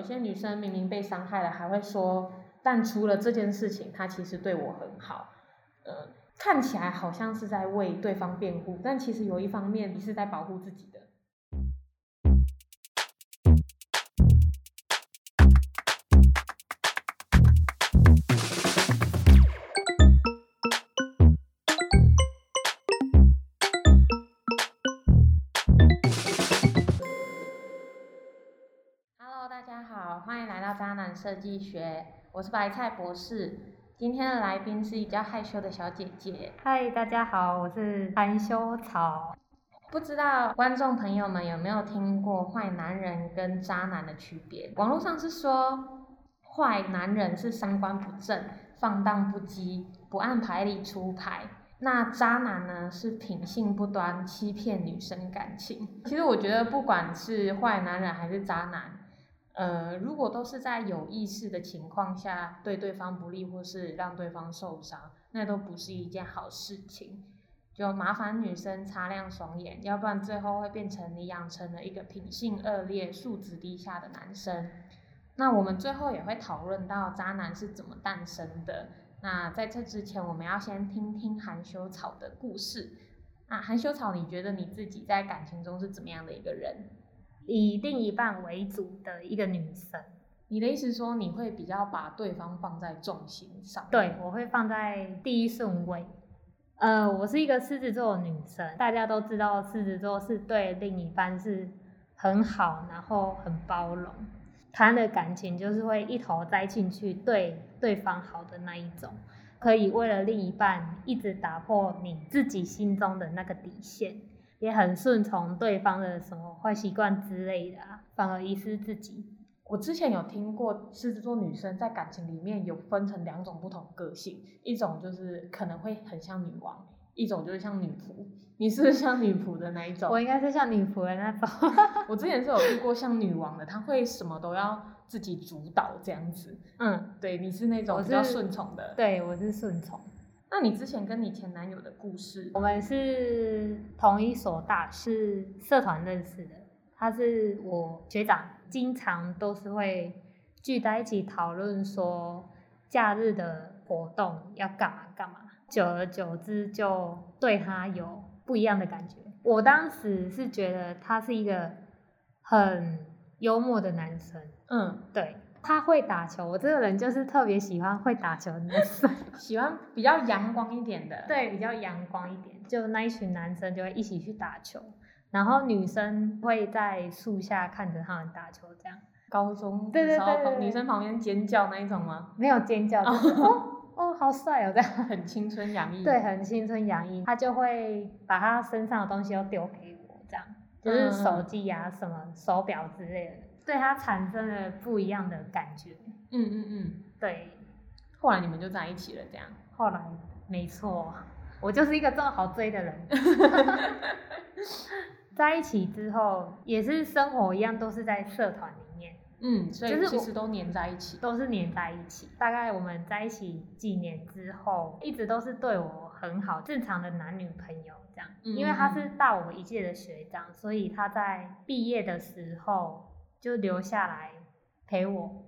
有些女生明明被伤害了，还会说，但除了这件事情，她其实对我很好。呃，看起来好像是在为对方辩护，但其实有一方面你是在保护自己的。计学，我是白菜博士。今天的来宾是比较害羞的小姐姐，嗨，大家好，我是含羞草。不知道观众朋友们有没有听过坏男人跟渣男的区别？网络上是说，坏男人是三观不正、放荡不羁、不按牌理出牌。那渣男呢，是品性不端、欺骗女生感情。其实我觉得，不管是坏男人还是渣男，呃，如果都是在有意识的情况下对对方不利，或是让对方受伤，那都不是一件好事情。就麻烦女生擦亮双眼，要不然最后会变成你养成了一个品性恶劣、素质低下的男生。那我们最后也会讨论到渣男是怎么诞生的。那在这之前，我们要先听听含羞草的故事。那含羞草，你觉得你自己在感情中是怎么样的一个人？以另一半为主的一个女生，你的意思说你会比较把对方放在重心上？对，我会放在第一顺位。呃，我是一个狮子座的女生，大家都知道狮子座是对另一半是很好，然后很包容，谈的感情就是会一头栽进去，对对方好的那一种，可以为了另一半一直打破你自己心中的那个底线，也很顺从对方的什么坏习惯之类的啊，反而遗失自己。我之前有听过狮子座女生在感情里面有分成两种不同个性，一种就是可能会很像女王，一种就是像女仆。你是不是像女仆的那一种？我应该是像女仆的那种。我之前是有遇过像女王的，她会什么都要自己主导这样子。嗯，对，你是那种我比较顺从的。对，我是顺从。那你之前跟你前男友的故事我，们是同一所大，是社团认识的。他是我学长，经常都是会聚在一起讨论说假日的活动要干嘛干嘛。久而久之，就对他有不一样的感觉。我当时是觉得他是一个很幽默的男生，嗯，对他会打球。我这个人就是特别喜欢会打球的男生。喜欢比较阳光一点的。，对，比较阳光一点，就那一群男生就会一起去打球，然后女生会在树下看着他们打球，这样高中对对对女生旁边尖叫那一种吗？没有尖叫，就是哦哦好帅哦这样，很青春洋溢。对，很青春洋溢。他就会把他身上的东西都丢给我，这样就是手机呀、什么手表之类的，对他产生了不一样的感觉。嗯嗯嗯。对，后来你们就在一起了，这样。后来没错，我就是一个这么好追的人。在一起之后，也是生活一样，都是在社团里面，嗯，所以就是其实都黏在一起。都是黏在一起。大概我们在一起几年之后，一直都是对我很好，正常的男女朋友这样。嗯因为他是大我一届的学长，所以他在毕业的时候就留下来陪我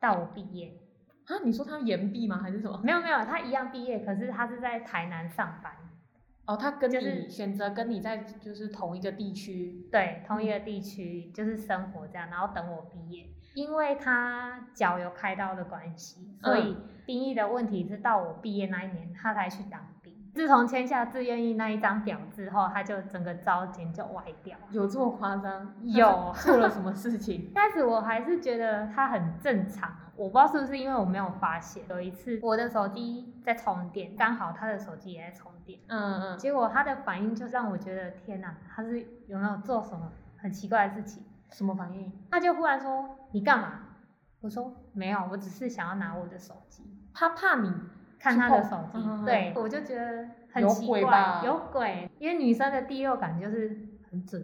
到我毕业。啊，你说他延毕吗？还是什么？没有没有，他一样毕业，可是他是在台南上班。哦，他跟就是你选择跟你在就是同一个地区。对，同一个地区就是生活这样，然后等我毕业。因为他脚有开刀的关系，所以兵役的问题是到我毕业那一年他才去当兵。自从签下自愿意那一张表之后，他就整个招检就歪掉。有这么夸张？有做了什么事情？开始我还是觉得他很正常，我不知道是不是因为我没有发现。有一次我的手机在充电，刚好他的手机也在充电，嗯嗯。结果他的反应就让我觉得天哪，他是有没有做什么很奇怪的事情？什么反应？他就忽然说：“你干嘛？”我说：“没有，我只是想要拿我的手机他怕你看他的手机。对，我就觉得很奇怪，鬼有鬼。因为女生的第六感就是很准，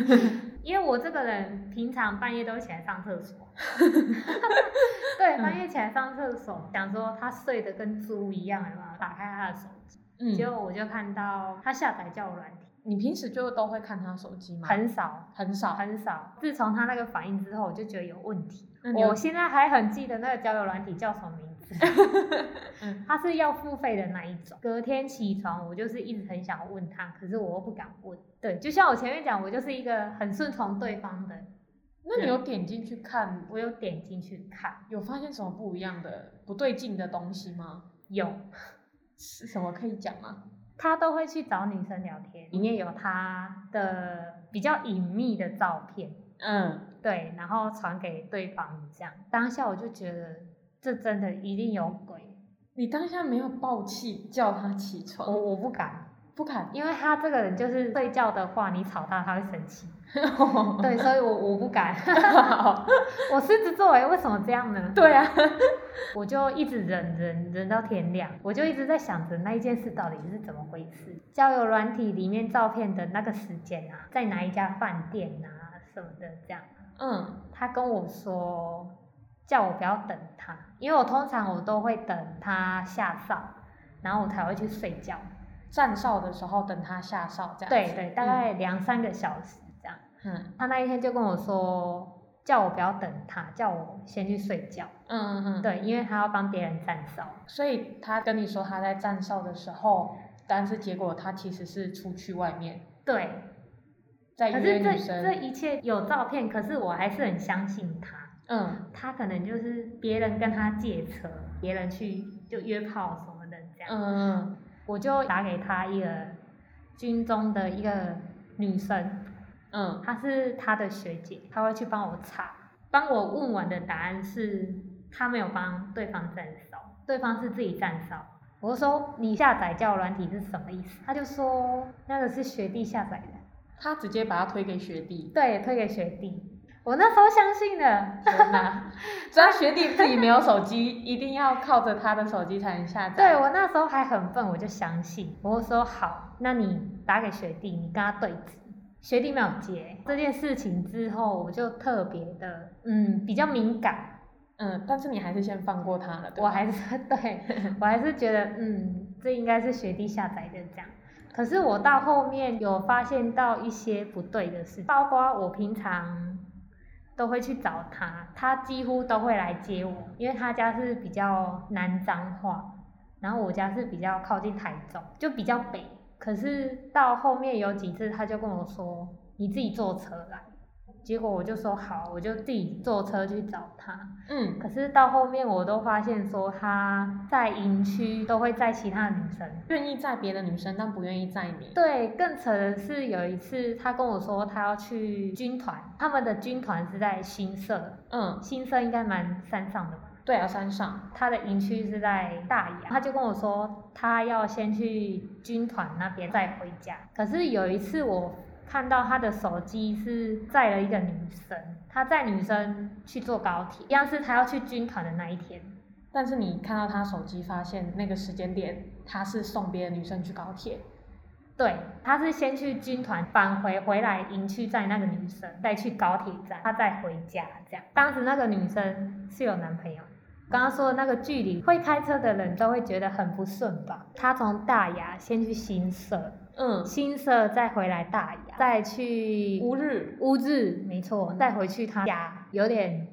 因为我这个人平常半夜都会起来上厕所，对，半夜起来上厕所，想说他睡得跟猪一样，有没有？打开他的手机，嗯结果我就看到他下载交友软体，你平时就都会看他手机吗？很少很少。很少。自从他那个反应之后，我就觉得有问题。我现在还很记得那个交友软体叫什么名他是要付费的那一种。隔天起床，我就是一直很想问他，可是我又不敢问。对，就像我前面讲，我就是一个很顺从对方的，那你有点进去看，我有点进去看，有发现什么不一样的、不对劲的东西吗？有 是什么可以讲吗？他都会去找女生聊天，里面有他的比较隐秘的照片，嗯，对，然后传给对方这样。当下我就觉得这真的一定有鬼，你当下没有爆气叫他起我床，我不敢，不敢。因为他这个人就是睡觉的话，你吵他他会生气，对，所以我我不敢。我狮子座哎，为什么这样呢？对啊，我就一直忍忍忍到天亮，我就一直在想着那一件事到底是怎么回事。交友软体里面照片的那个时间啊，在哪一家饭店啊什么的这样。嗯，他跟我说叫我不要等他，因为我通常我都会等他下哨，然后我才会去睡觉。站哨的时候等他下哨这样。对对，大概两三个小时这样。嗯他那一天就跟我说，叫我不要等他，叫我先去睡觉。嗯嗯嗯，。对，因为他要帮别人站哨。所以他跟你说他在站哨的时候，但是结果他其实是出去外面对，在可是这这。一切有照片，可是我还是很相信他。嗯他可能就是别人跟他借车，别人去就约炮什么的这样。嗯我就打给他一个军中的一个女生，嗯她是他的学姐，她会去帮我查。帮我问完的答案是，他没有帮对方站哨，对方是自己站哨。我就说你下载交友软体是什么意思？他就说那个是学弟下载的，他直接把它推给学弟。对，推给学弟。我那时候相信了，天哪！只要学弟自己没有手机，一定要靠着他的手机才能下载。对我那时候还很笨，我就相信，我就说好，那你打给学弟，你跟他对质。学弟没有接这件事情之后，我就特别的嗯比较敏感，嗯，但是你还是先放过他了，对我还是 对我还是觉得嗯这应该是学弟下载的这样。可是我到后面有发现到一些不对的事，包括我平常都会去找他，他几乎都会来接我，因为他家是比较南彰化，然后我家是比较靠近台中，就比较北。可是到后面有几次，他就跟我说：“你自己坐车来。”结果我就说好，我就自己坐车去找他。嗯可是到后面我都发现说他在营区都会载其他的女生。愿意载别的女生，但不愿意载你。对，更扯的是有一次他跟我说他要去军团，他们的军团是在新社，嗯，新社应该蛮山上的吧。对啊，山上。他的营区是在大雅，他就跟我说他要先去军团那边再回家。可是有一次我看到他的手机是载了一个女生，他载女生去坐高铁，一样是他要去军团的那一天。但是你看到他手机，发现那个时间点他是送别的女生去高铁。对，他是先去军团返回，回来营区载那个女生，再去高铁站，他再回家这样。当时那个女生是有男朋友，刚刚说的那个距离，会开车的人都会觉得很不顺吧？他从大雅先去新社，嗯，新社再回来大雅，再去乌日。乌日，没错，再回去他家，有点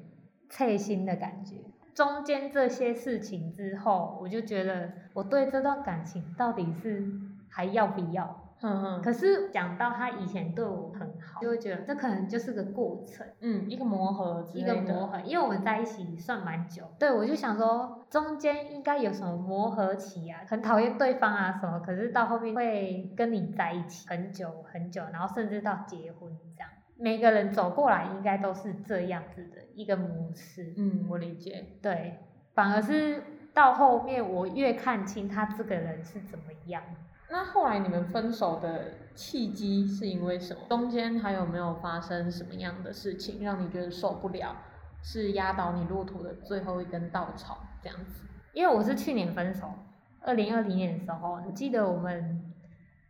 刺心的感觉。中间这些事情之后，我就觉得我对这段感情到底是还要不要？哼哼，可是讲到他以前对我很好，就会觉得这可能就是个过程，嗯，一个磨合一。个磨合，因为我们在一起算蛮久，对我就想说中间应该有什么磨合期啊，很讨厌对方啊什么，可是到后面会跟你在一起很久很久，然后甚至到结婚这样，每个人走过来应该都是这样子的一个模式，嗯，我理解。对，反而是到后面我越看清他这个人是怎么样。那后来你们分手的契机是因为什么？中间还有没有发生什么样的事情让你觉得受不了？是压倒你骆驼的最后一根稻草这样子？因为我是去年分手，二零二零年的时候，我记得我们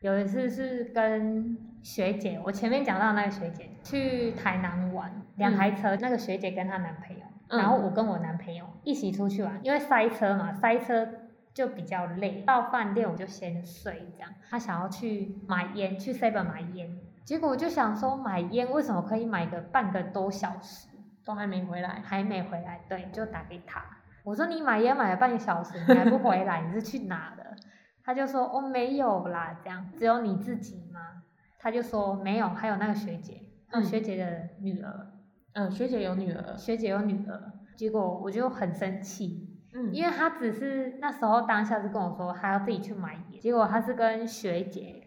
有一次是跟学姐，我前面讲到那个学姐去台南玩，两台车，那个学姐跟她男朋友，嗯然后我跟我男朋友一起出去玩，因为塞车嘛，塞车就比较累。到饭店我就先睡，这样。他想要去买烟，去 seven 买烟，结果我就想说买烟为什么可以买个半个多小时，都还没回来，还没回来，对，就打给他。我说你买烟买了半个小时，你还不回来，你是去哪的？他就说哦没有啦，这样只有你自己吗？他就说没有，还有那个学姐，还有学姐的女儿，嗯，学姐有女儿，学姐有女儿。结果我就很生气，嗯，因为他只是那时候当下是跟我说他要自己去买烟，结果他是跟学姐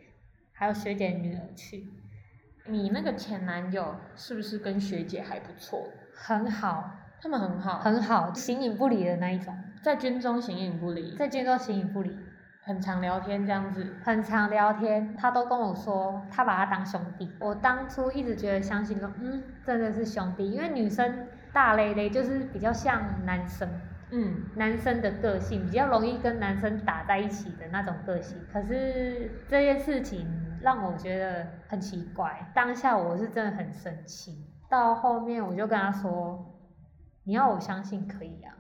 还有学姐女儿去，你那个前男友是不是跟学姐还不错？很好，他们很好，很好，形影不离的那一种，在军中形影不离，在军中形影不离，很常聊天这样子，很常聊天，他都跟我说他把他当兄弟。我当初一直觉得相信说，嗯，真的是兄弟，因为女生大咧咧就是比较像男生，嗯，男生的个性比较容易跟男生打在一起的那种个性。可是这件事情让我觉得很奇怪，当下我是真的很生气。到后面我就跟他说，你要我相信可以啊，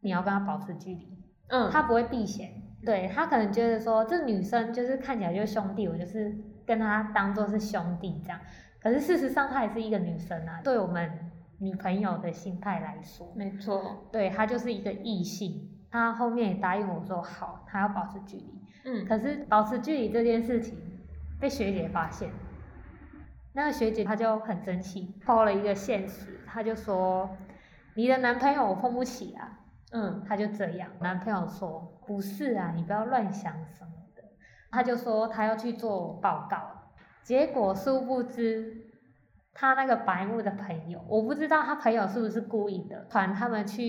你要跟他保持距离，嗯，他不会避嫌。对他可能觉得说这女生就是看起来就是兄弟，我就是跟他当做是兄弟这样。可是事实上她也是一个女生啊，对我们女朋友的心态来说，没错，对她就是一个异性。她后面也答应我说好，她要保持距离。嗯，可是保持距离这件事情被学姐发现，那个学姐她就很生气，抛了一个现实，她就说你的男朋友我碰不起啊。嗯，他就这样，男朋友说不是啊，你不要乱想什么的。他就说他要去做报告，结果殊不知他那个白目的朋友，我不知道他朋友是不是故意的，传他们去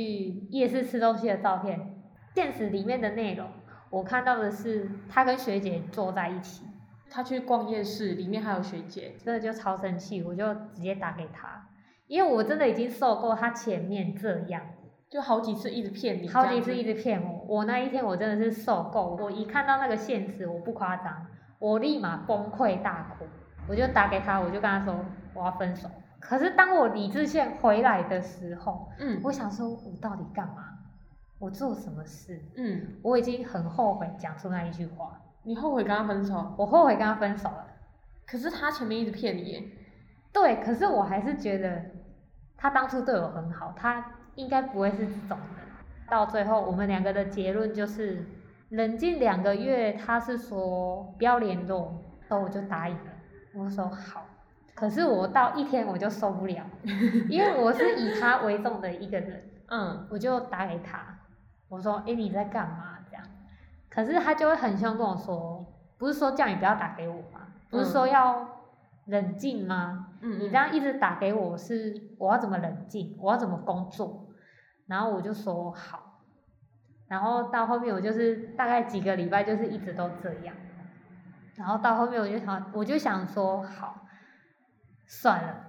夜市吃东西的照片。现实里面的内容，我看到的是他跟学姐坐在一起，他去逛夜市，里面还有学姐，真的就超生气，我就直接打给他，因为我真的已经受够他前面这样。就好几次一直骗你，好几次一直骗我。我那一天我真的是受够，我一看到那个现实，我不夸张，我立马崩溃大哭。我就打给他，我就跟他说我要分手。可是当我理智线回来的时候，嗯，我想说我到底干嘛？我做什么事？嗯，我已经很后悔讲出那一句话。你后悔跟他分手？我后悔跟他分手了。可是他前面一直骗你耶。对，可是我还是觉得他当初对我很好，他。应该不会是这种人。到最后，我们两个的结论就是冷静两个月。他是说不要联络，然后我就答应了。我说好。可是我到一天我就受不了，因为我是以他为重的一个人。嗯，我就打给他，我说：“哎，你在干嘛？”这样。可是他就会很凶跟我说：“不是说叫你不要打给我吗？不是说要冷静吗？嗯，你这样一直打给我，是我要怎么冷静？我要怎么工作？”然后我就说好，然后到后面我就是大概几个礼拜就是一直都这样，然后到后面我就想我就想说好，算了，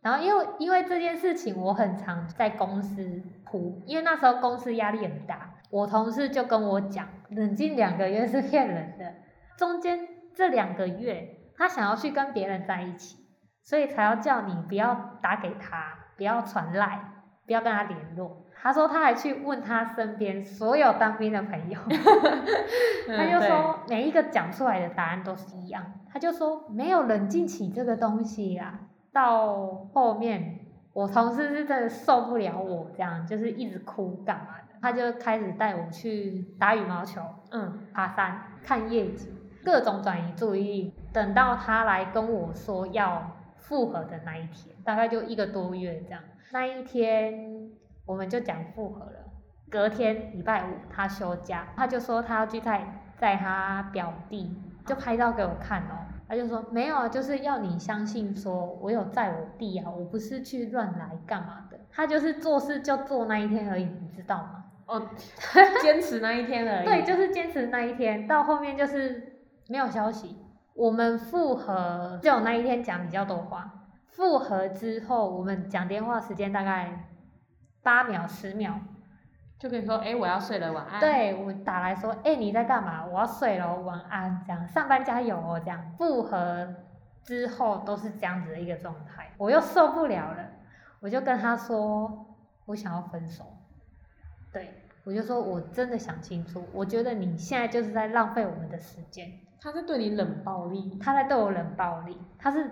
然后因为因为这件事情我很常在公司哭，因为那时候公司压力很大，我同事就跟我讲，冷静两个月是骗人的，中间这两个月他想要去跟别人在一起，所以才要叫你不要打给他，不要传赖。不要跟他联络。他说他还去问他身边所有当兵的朋友，他就说每一个讲出来的答案都是一样。他就说没有冷静期这个东西呀。到后面我同事是真的受不了我这样，就是一直哭干嘛的。他就开始带我去打羽毛球，嗯，爬山，看夜景，各种转移注意力。等到他来跟我说要复合的那一天，大概就一个多月这样。那一天我们就讲复合了，隔天礼拜五他休假，他就说他要去载载他表弟，就拍照给我看哦，他就说没有啊，就是要你相信说我有载我弟啊，我不是去乱来干嘛的，他就是做事就做那一天而已，你知道吗？哦，坚持那一天而已。对，就是坚持那一天，到后面就是没有消息，我们复合就那一天讲比较多话。复合之后，我们讲电话时间大概八秒十秒，就可以说，哎，我要睡了，晚安。对我打来说，哎，你在干嘛？我要睡了，晚安。这样上班加油哦。这样复合之后都是这样子的一个状态，我又受不了了，我就跟他说，我想要分手。对，我就说我真的想清楚，我觉得你现在就是在浪费我们的时间。他在对你冷暴力，他在对我冷暴力，他是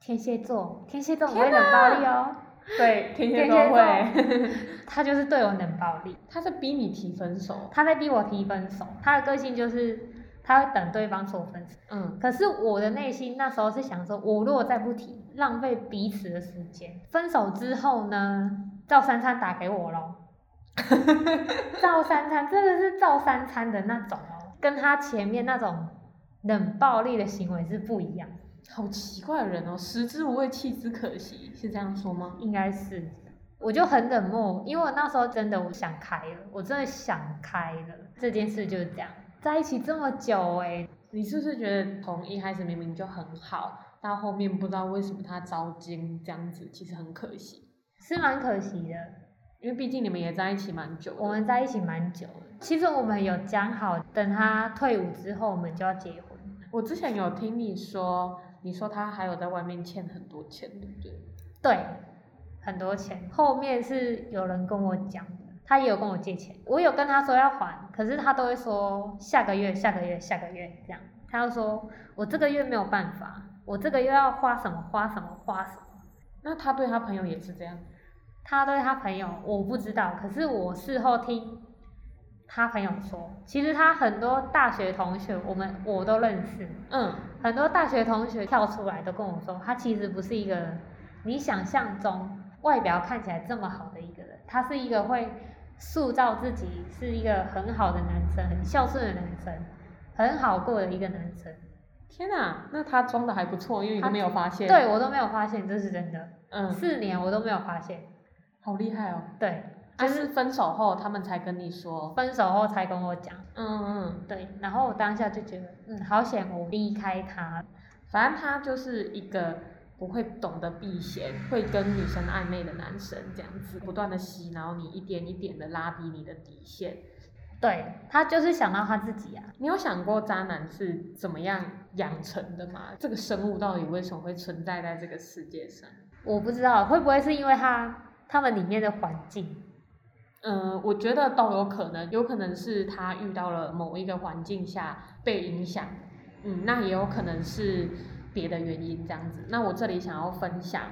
天蝎座，天蝎座不会冷暴力哦。对，天蝎座会，他就是对我冷暴力，他在逼你提分手。他在逼我提分手。他的个性就是他会等对方说分手。嗯，可是我的内心那时候是想说，我如果再不提，浪费彼此的时间。分手之后呢，赵三餐打给我咯。赵三餐真的是赵三餐的那种哦，跟他前面那种冷暴力的行为是不一样。好奇怪的人哦，食之无味，弃之可惜，是这样说吗？应该是，我就很冷漠，因为我那时候真的我想开了，我真的想开了，这件事就是这样。在一起这么久哎、你是不是觉得从一开始明明就很好，到后面不知道为什么他招金这样子，其实很可惜，是蛮可惜的。因为毕竟你们也在一起蛮久。我们在一起蛮久了，其实我们有讲好，等他退伍之后，我们就要结婚。我之前有听你说，你说他还有在外面欠很多钱，对不对？对，很多钱。后面是有人跟我讲的，他也有跟我借钱，我有跟他说要还，可是他都会说下个月、下个月、下个月这样。他就说我这个月没有办法，我这个月要花什么花什么花什么。那他对他朋友也是这样。他对他朋友我不知道，可是我事后听他朋友说，其实他很多大学同学，我们我都认识，嗯，很多大学同学跳出来都跟我说，他其实不是一个你想象中外表看起来这么好的一个人，他是一个会塑造自己是一个很好的男生，很孝顺的男生，很好过的一个男生。天哪，那他装的还不错，因为你都没有发现。，对我都没有发现，这是真的，嗯，四年我都没有发现。好厉害哦。对，就就是是分手后他们才跟你说。分手后才跟我讲。嗯嗯，对，然后我当下就觉得，嗯，好险我离开他。反正他就是一个不会懂得避嫌，会跟女生暧昧的男生，这样子不断的洗脑你，一点一点的拉低你的底线。对他就是想到他自己啊，你有想过渣男是怎么样养成的吗？这个生物到底为什么会存在在这个世界上？我不知道会不会是因为他他们里面的环境，嗯，我觉得都有可能，有可能是他遇到了某一个环境下被影响，嗯，那也有可能是别的原因这样子。那我这里想要分享，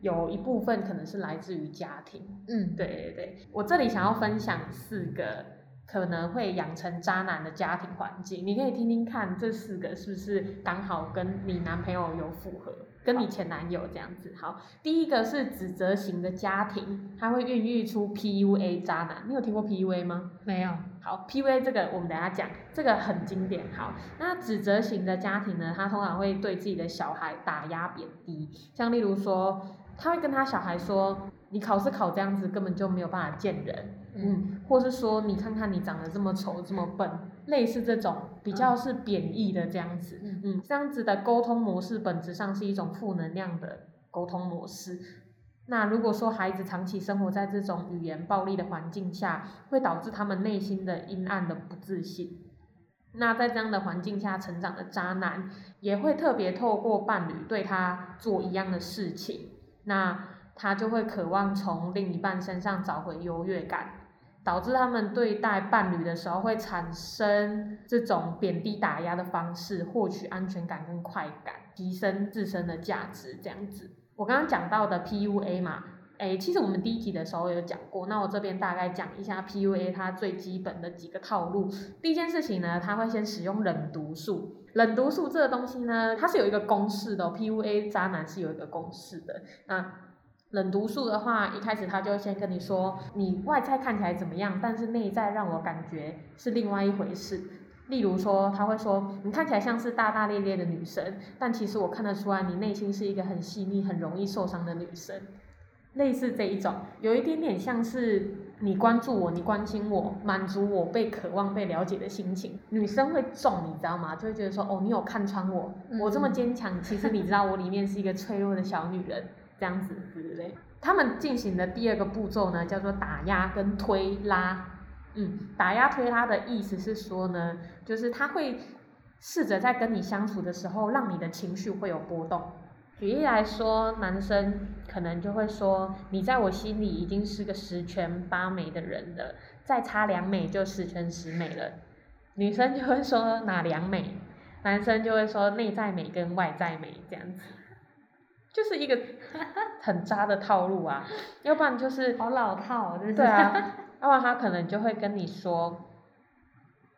有一部分可能是来自于家庭，嗯，对对对，我这里想要分享四个可能会养成渣男的家庭环境，你可以听听看这四个是不是刚好跟你男朋友有符合，跟你前男友这样子。好，第一个是指责型的家庭，他会孕育出 PUA 渣男。你有听过 PUA 吗？没有，好，PUA 这个我们等下讲，这个很经典。好，那指责型的家庭呢，他通常会对自己的小孩打压贬低，像例如说，他会跟他小孩说，你考试考这样子根本就没有办法见人，嗯，或是说你看看你长得这么丑这么笨，类似这种比较是贬义的这样子，嗯嗯，这样子的沟通模式本质上是一种负能量的沟通模式。那如果说孩子长期生活在这种语言暴力的环境下，会导致他们内心的阴暗的不自信。那在这样的环境下成长的渣男，也会特别透过伴侣对他做一样的事情，那他就会渴望从另一半身上找回优越感，导致他们对待伴侣的时候会产生这种贬低打压的方式，获取安全感跟快感，提升自身的价值，这样子。我刚刚讲到的 PUA 嘛，诶，其实我们第一集的时候有讲过，那我这边大概讲一下 PUA 它最基本的几个套路。第一件事情呢，它会先使用冷读术。冷读术这个东西呢，它是有一个公式的、，PUA 渣男是有一个公式的。那冷毒素的话，一开始他就先跟你说，你外在看起来怎么样，但是内在让我感觉是另外一回事。例如说，他会说你看起来像是大大咧咧的女生，但其实我看得出来你内心是一个很细腻、很容易受伤的女生。类似这一种，有一点点像是你关注我，你关心我，满足我被渴望被了解的心情。女生会重，你知道吗？就会觉得说，哦，你有看穿我，我这么坚强，其实你知道我里面是一个脆弱的小女人，这样子，对不对？他们进行的第二个步骤呢，叫做打压跟推拉。嗯，打压推拉的意思是说呢，就是他会试着在跟你相处的时候，让你的情绪会有波动。举例来说，男生可能就会说，你在我心里已经是个十全八美的人了，再差两美就十全十美了。女生就会说哪两美，男生就会说内在美跟外在美这样子，就是一个 很渣的套路啊。要不然就是好老套，就是。对啊，要不然他可能就会跟你说。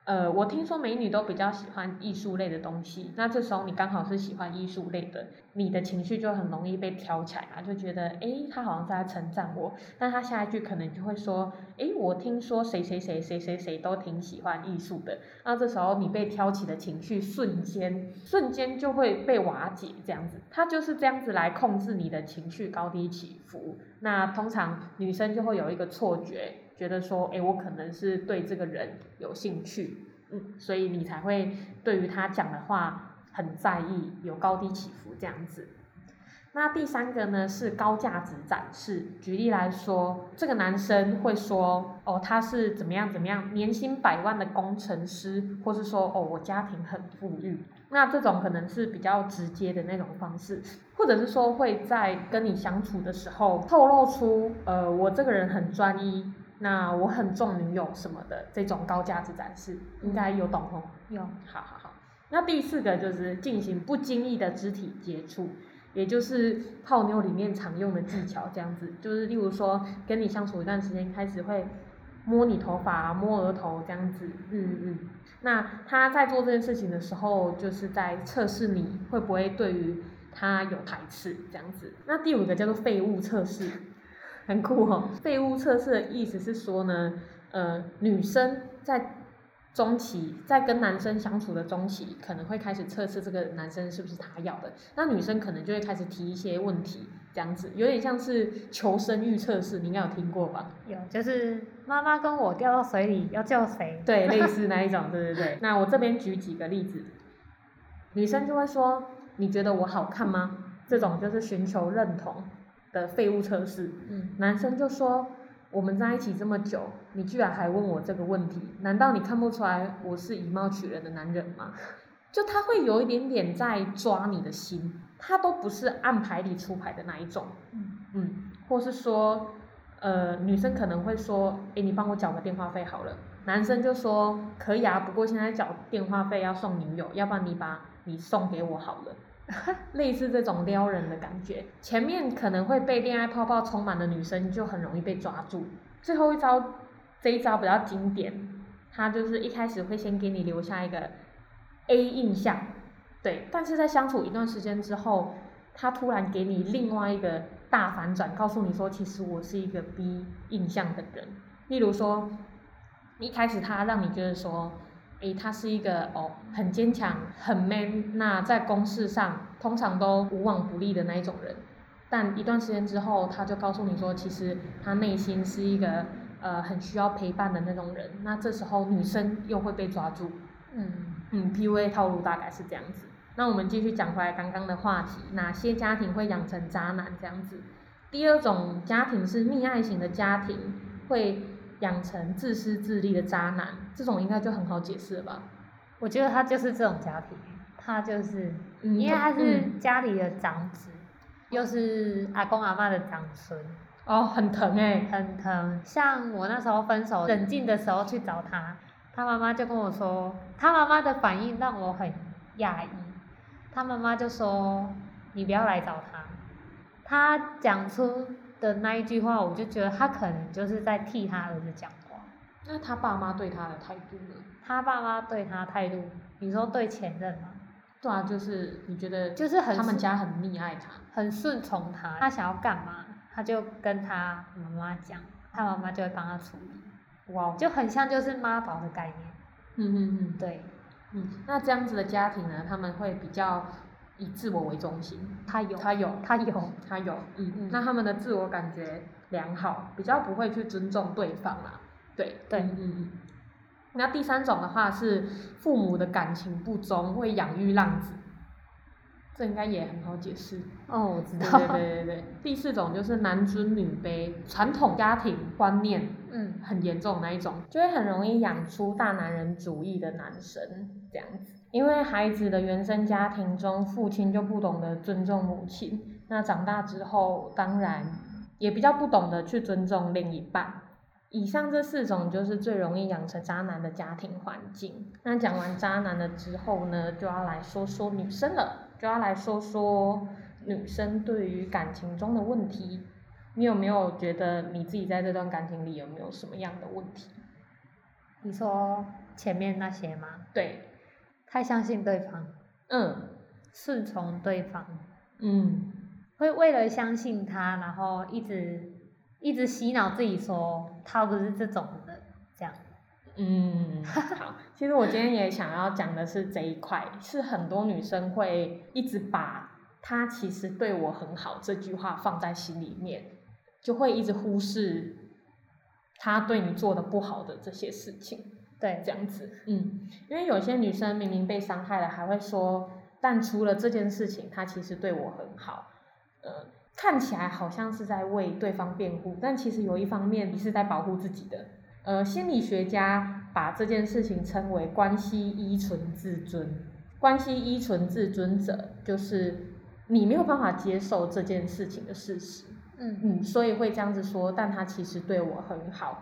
呃，我听说美女都比较喜欢艺术类的东西，那这时候你刚好是喜欢艺术类的，你的情绪就很容易被挑起来啊，就觉得，哎，他好像在称赞我，但他下一句可能就会说，哎，我听说谁谁谁谁谁谁都挺喜欢艺术的，那这时候你被挑起的情绪瞬间瞬间就会被瓦解，这样子，他就是这样子来控制你的情绪高低起伏，那通常女生就会有一个错觉。觉得说，哎，我可能是对这个人有兴趣，嗯，所以你才会对于他讲的话很在意，有高低起伏这样子。那第三个呢是高价值展示。举例来说，这个男生会说，哦，他是怎么样怎么样，年薪百万的工程师，或是说，哦，我家庭很富裕。那这种可能是比较直接的那种方式，或者是说会在跟你相处的时候透露出，呃，我这个人很专一。那我很重女友什么的这种高价值展示，应该有懂哦。有，好好好。那第四个就是进行不经意的肢体接触，也就是泡妞里面常用的技巧，这样子，就是例如说跟你相处一段时间，开始会摸你头发、摸额头这样子，嗯嗯。那他在做这件事情的时候，就是在测试你会不会对于他有排斥这样子。那第五个叫做废物测试。很酷哦！废物测试的意思是说呢，呃，女生在中期在跟男生相处的中期，可能会开始测试这个男生是不是他要的。那女生可能就会开始提一些问题，这样子有点像是求生欲测试，你应该有听过吧？有，就是妈妈跟我掉到水里要救谁？对，类似那一种，对对对。那我这边举几个例子，女生就会说：“你觉得我好看吗？”这种就是寻求认同。的废物测试，男生就说：“我们在一起这么久，你居然还问我这个问题？难道你看不出来我是以貌取人的男人吗？” 就他会有一点点在抓你的心，他都不是按牌理出牌的那一种，嗯，或是说，呃，女生可能会说：“哎，你帮我缴个电话费好了。”男生就说：“可以啊，不过现在缴电话费要送女友，要不然你把你送给我好了。” 类似这种撩人的感觉，前面可能会被恋爱泡泡充满的女生就很容易被抓住。最后一招，这一招比较经典，他就是一开始会先给你留下一个 A 印象，对，但是在相处一段时间之后，他突然给你另外一个大反转，告诉你说，其实我是一个 B 印象的人。例如说，一开始他让你觉得说。诶，他是一个哦，很坚强、很 man，那在公事上通常都无往不利的那一种人。但一段时间之后，他就告诉你说，其实他内心是一个呃很需要陪伴的那种人。那这时候女生又会被抓住。嗯嗯，PUA 套路大概是这样子。那我们继续讲回来刚刚的话题，哪些家庭会养成渣男这样子？第二种家庭是溺爱型的家庭，会。养成自私自利的渣男，这种应该就很好解释了吧？我觉得他就是这种家庭，他就是，因为他是家里的长子，又是阿公阿妈的长孙，哦，很疼哎，很疼。像我那时候分手冷静的时候去找他，他妈妈就跟我说，他妈妈的反应让我很讶异，他妈妈就说，你不要来找他，他讲出。的那一句话，我就觉得他可能就是在替他儿子讲话。那他爸妈对他的态度呢？他爸妈对他态度，你说对前任吗？对啊，就是你觉得，就是很他们家很溺爱他，很顺从他，他想要干嘛，他就跟他妈妈讲，他妈妈就会帮他处理。哇，就很像就是妈宝的概念。嗯嗯嗯，对，嗯，那这样子的家庭呢，他们会比较。以自我为中心，他有，他有，他有，他有，嗯嗯，那他们的自我感觉良好，比较不会去尊重对方啦，对，对，嗯嗯。那第三种的话是父母的感情不忠，会养育浪子，这应该也很好解释。哦，我知道。对对对对。第四种就是男尊女卑，传统家庭观念，嗯，很严重那一种，就会很容易养出大男人主义的男生这样子。因为孩子的原生家庭中，父亲就不懂得尊重母亲，那长大之后，当然也比较不懂得去尊重另一半。以上这四种就是最容易养成渣男的家庭环境。那讲完渣男了之后呢，就要来说说女生了，就要来说说女生对于感情中的问题。你有没有觉得你自己在这段感情里有没有什么样的问题？你说前面那些吗？对，太相信对方，嗯顺从对方，嗯会为了相信他，然后一直一直洗脑自己说他不是这种的，这样。嗯，好。其实我今天也想要讲的是这一块，是很多女生会一直把“他其实对我很好”这句话放在心里面，就会一直忽视他对你做的不好的这些事情。对，这样子，嗯，因为有些女生明明被伤害了，还会说，但除了这件事情，他其实对我很好，呃，看起来好像是在为对方辩护，但其实有一方面你是在保护自己的。呃，心理学家把这件事情称为关系依存自尊。关系依存自尊者，就是你没有办法接受这件事情的事实，嗯嗯，所以会这样子说，但他其实对我很好，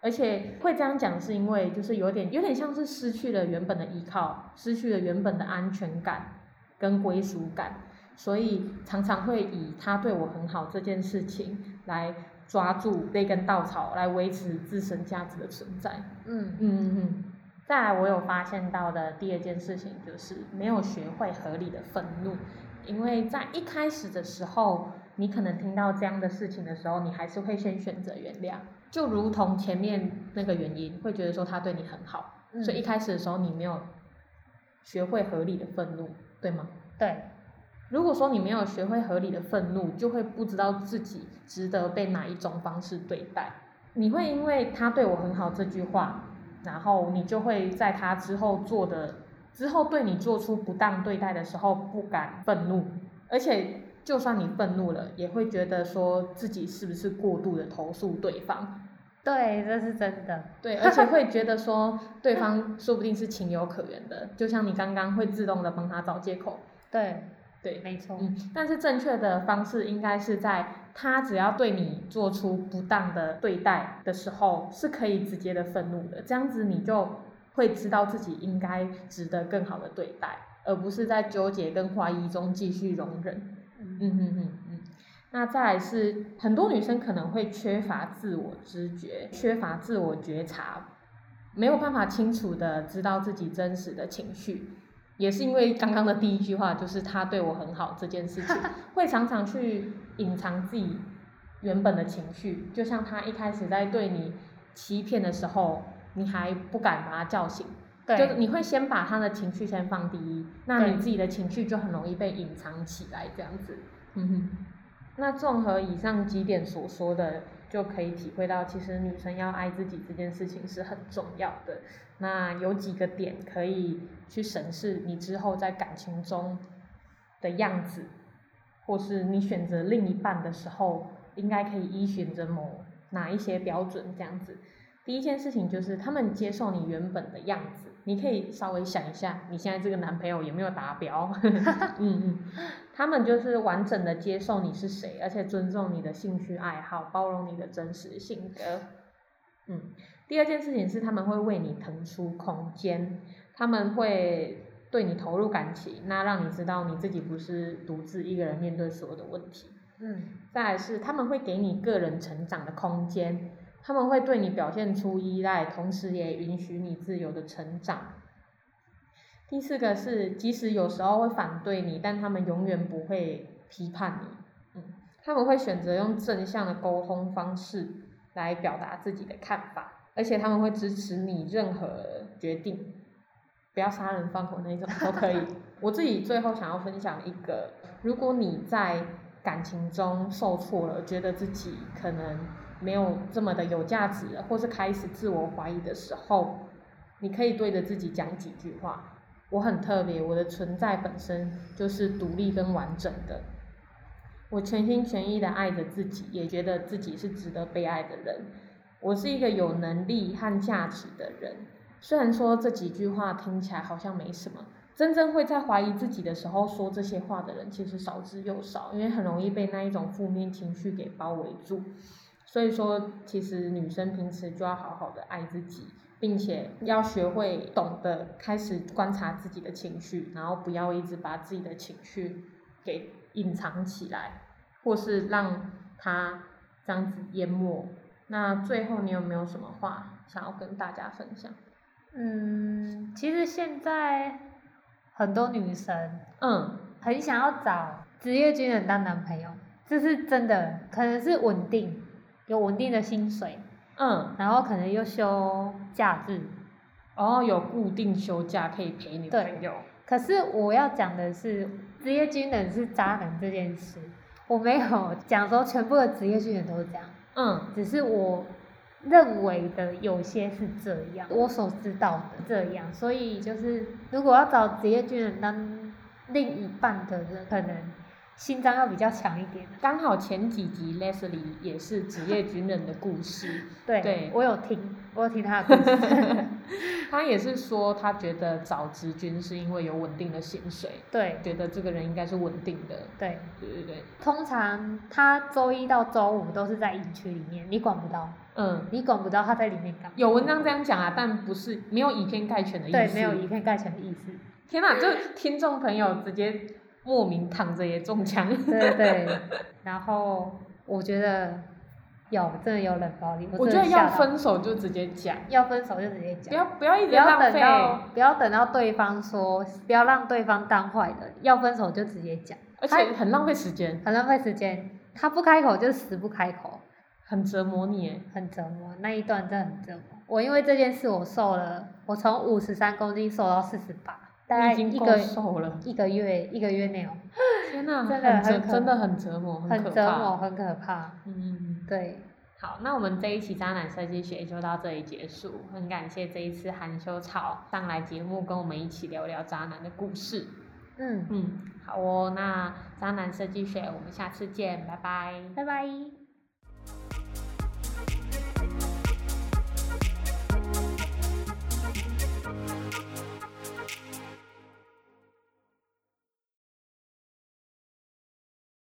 而且会这样讲是因为就是有点有点像是失去了原本的依靠，失去了原本的安全感跟归属感，所以常常会以他对我很好这件事情来抓住那根稻草，来维持自身价值的存在。嗯嗯嗯嗯。再来，我有发现到的第二件事情就是没有学会合理的愤怒，因为在一开始的时候，你可能听到这样的事情的时候，你还是会先选择原谅，就如同前面那个原因，会觉得说他对你很好，嗯所以一开始的时候你没有学会合理的愤怒，对吗？对，如果说你没有学会合理的愤怒，就会不知道自己值得被哪一种方式对待。你会因为他对我很好这句话，然后你就会在他之后做的之后对你做出不当对待的时候不敢愤怒，而且就算你愤怒了，也会觉得说自己是不是过度的投诉对方，对，这是真的。对，而且 会觉得说对方说不定是情有可原的，就像你刚刚会自动的帮他找借口，对，对，没错。嗯，但是正确的方式应该是在他只要对你做出不当的对待的时候，是可以直接的愤怒的，这样子你就会知道自己应该值得更好的对待，而不是在纠结跟怀疑中继续容忍。嗯嗯哼哼嗯。那再来是很多女生可能会缺乏自我知觉，缺乏自我觉察，没有办法清楚的知道自己真实的情绪。也是因为刚刚的第一句话，就是他对我很好这件事情，会常常去隐藏自己原本的情绪。就像他一开始在对你欺骗的时候，你还不敢把他叫醒，就是，你会先把他的情绪先放第一，那你自己的情绪就很容易被隐藏起来，这样子。嗯哼。那综合以上几点所说的，就可以体会到，其实女生要爱自己这件事情是很重要的。那有几个点可以去审视你之后在感情中的样子，或是你选择另一半的时候，应该可以依循着某哪一些标准这样子。第一件事情就是他们接受你原本的样子，你可以稍微想一下，你现在这个男朋友有没有达标？嗯嗯，他们就是完整的接受你是谁，而且尊重你的兴趣爱好，包容你的真实性格。嗯，第二件事情是他们会为你腾出空间，他们会对你投入感情，那让你知道你自己不是独自一个人面对所有的问题。嗯再来是他们会给你个人成长的空间，他们会对你表现出依赖，同时也允许你自由的成长。第四个是，即使有时候会反对你，但他们永远不会批判你。嗯，他们会选择用正向的沟通方式来表达自己的看法，而且他们会支持你任何决定，不要杀人放火那种都可以。我自己最后想要分享一个，如果你在感情中受挫了，觉得自己可能没有这么的有价值了，或是开始自我怀疑的时候，你可以对着自己讲几句话。我很特别，我的存在本身就是独立跟完整的。我全心全意的爱着自己，也觉得自己是值得被爱的人。我是一个有能力和价值的人。虽然说这几句话听起来好像没什么，真正会在怀疑自己的时候说这些话的人，其实少之又少，因为很容易被那一种负面情绪给包围住。所以说，其实女生平时就要好好的爱自己，并且要学会懂得开始观察自己的情绪，然后不要一直把自己的情绪给隐藏起来，或是让它这样子淹没。那最后，你有没有什么话想要跟大家分享？嗯，其实现在很多女生，嗯，很想要找职业军人当男朋友，这是真的，可能是稳定，有稳定的薪水，嗯，然后可能又休假日，然后，有固定休假可以陪女朋友。可是我要讲的是，职业军人是渣男这件事，我没有讲说全部的职业军人都是这样，嗯，只是我。认为的有些是这样，我所知道的这样，所以就是如果要找职业军人当另一半的人，可能。心脏要比较强一点。刚好前几集 Leslie 也是职业军人的故事。对，对我有听，我有听他的故事。他也是说，他觉得找职军是因为有稳定的薪水。对，觉得这个人应该是稳定的。对，对对对。通常他周一到周五都是在营区里面，你管不到。嗯。你管不到他在里面干嘛？有文章这样讲啊，但不是没有以偏概全的意思。对，没有以偏概全的意思。天哪，就听众朋友直接。莫名躺着也中枪。对对对，然后我觉得有真的有冷暴力。我觉得要分手就直接讲。要分手就直接讲。不要不要一直不要等到不要等到对方说，不要让对方当坏人。要分手就直接讲。而且很浪费时间。很浪费时间。他不开口就死不开口。很折磨你。很折磨，那一段真的很折磨。我因为这件事我瘦了，我从五十三公斤瘦到四十八。大概一个一个月一个月内哦，天哪，真的很真的很折磨，很折磨，很可怕。嗯，对。好，那我们这一期渣男设计学就到这里结束。很感谢这一次含羞草上来节目，跟我们一起聊聊渣男的故事。嗯嗯，好哦，那渣男设计学，我们下次见，拜拜，拜拜。